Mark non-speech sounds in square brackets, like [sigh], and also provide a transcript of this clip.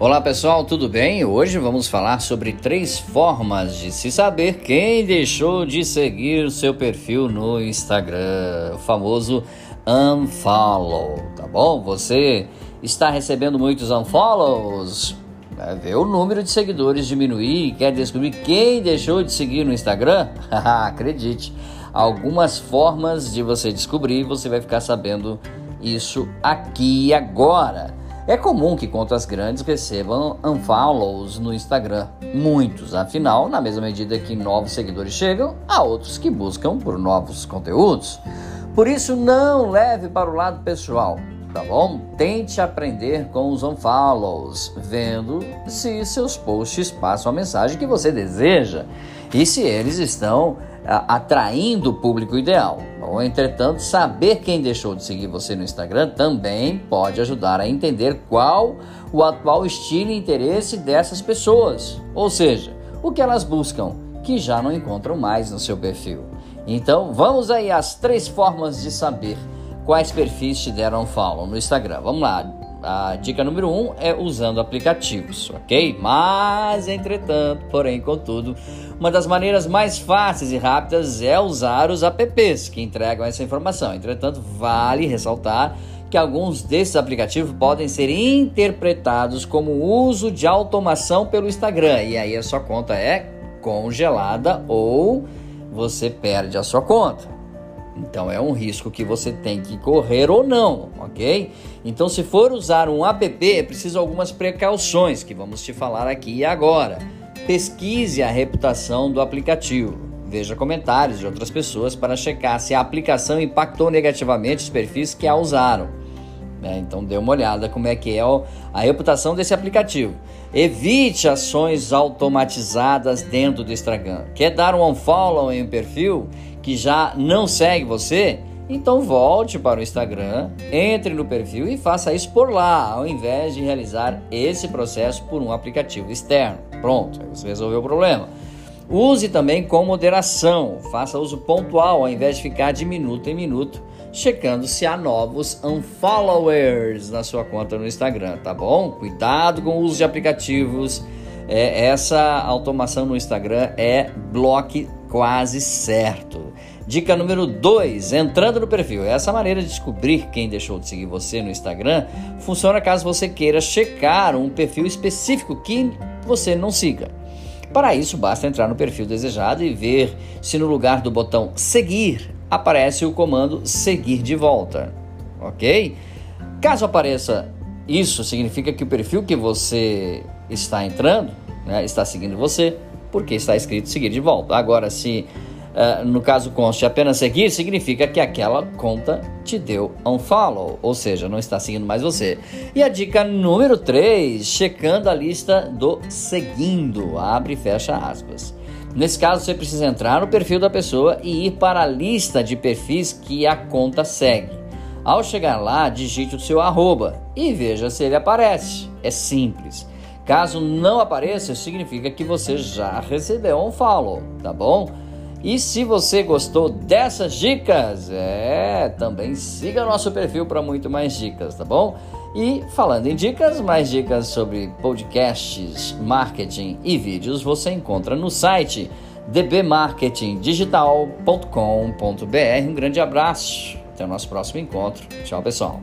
Olá pessoal, tudo bem? Hoje vamos falar sobre três formas de se saber quem deixou de seguir seu perfil no Instagram, o famoso unfollow, tá bom? Você está recebendo muitos unfollows? Vai ver o número de seguidores diminuir, quer descobrir quem deixou de seguir no Instagram? [laughs] Acredite, algumas formas de você descobrir, você vai ficar sabendo isso aqui e agora. É comum que contas grandes recebam unfollows no Instagram, muitos, afinal, na mesma medida que novos seguidores chegam, há outros que buscam por novos conteúdos. Por isso, não leve para o lado pessoal, tá bom? Tente aprender com os unfollows, vendo se seus posts passam a mensagem que você deseja e se eles estão atraindo o público ideal. Bom, entretanto, saber quem deixou de seguir você no Instagram também pode ajudar a entender qual o atual estilo e interesse dessas pessoas, ou seja, o que elas buscam, que já não encontram mais no seu perfil. Então, vamos aí às três formas de saber quais perfis te deram follow no Instagram. Vamos lá. A dica número um é usando aplicativos, ok? Mas, entretanto, porém, contudo, uma das maneiras mais fáceis e rápidas é usar os apps que entregam essa informação. Entretanto, vale ressaltar que alguns desses aplicativos podem ser interpretados como uso de automação pelo Instagram e aí a sua conta é congelada ou você perde a sua conta. Então é um risco que você tem que correr ou não, ok? Então, se for usar um app, é preciso algumas precauções que vamos te falar aqui e agora. Pesquise a reputação do aplicativo. Veja comentários de outras pessoas para checar se a aplicação impactou negativamente os perfis que a usaram. É, então dê uma olhada como é que é a reputação desse aplicativo. Evite ações automatizadas dentro do Instagram. Quer dar um unfollow em um perfil que já não segue você? Então volte para o Instagram, entre no perfil e faça isso por lá, ao invés de realizar esse processo por um aplicativo externo. Pronto, você resolveu o problema. Use também com moderação, faça uso pontual ao invés de ficar de minuto em minuto checando se há novos unfollowers na sua conta no Instagram, tá bom? Cuidado com o uso de aplicativos. É, essa automação no Instagram é bloque quase certo. Dica número 2, entrando no perfil. Essa maneira de descobrir quem deixou de seguir você no Instagram funciona caso você queira checar um perfil específico que você não siga. Para isso, basta entrar no perfil desejado e ver se no lugar do botão seguir aparece o comando seguir de volta, ok? Caso apareça isso, significa que o perfil que você está entrando né, está seguindo você, porque está escrito seguir de volta. Agora, se uh, no caso conste apenas seguir, significa que aquela conta te deu um follow, ou seja, não está seguindo mais você. E a dica número 3, checando a lista do seguindo, abre e fecha aspas. Nesse caso, você precisa entrar no perfil da pessoa e ir para a lista de perfis que a conta segue. Ao chegar lá, digite o seu arroba e veja se ele aparece. É simples. Caso não apareça, significa que você já recebeu um follow, tá bom? E se você gostou dessas dicas, é, também siga nosso perfil para muito mais dicas, tá bom? E falando em dicas, mais dicas sobre podcasts, marketing e vídeos você encontra no site dbmarketingdigital.com.br. Um grande abraço, até o nosso próximo encontro. Tchau, pessoal.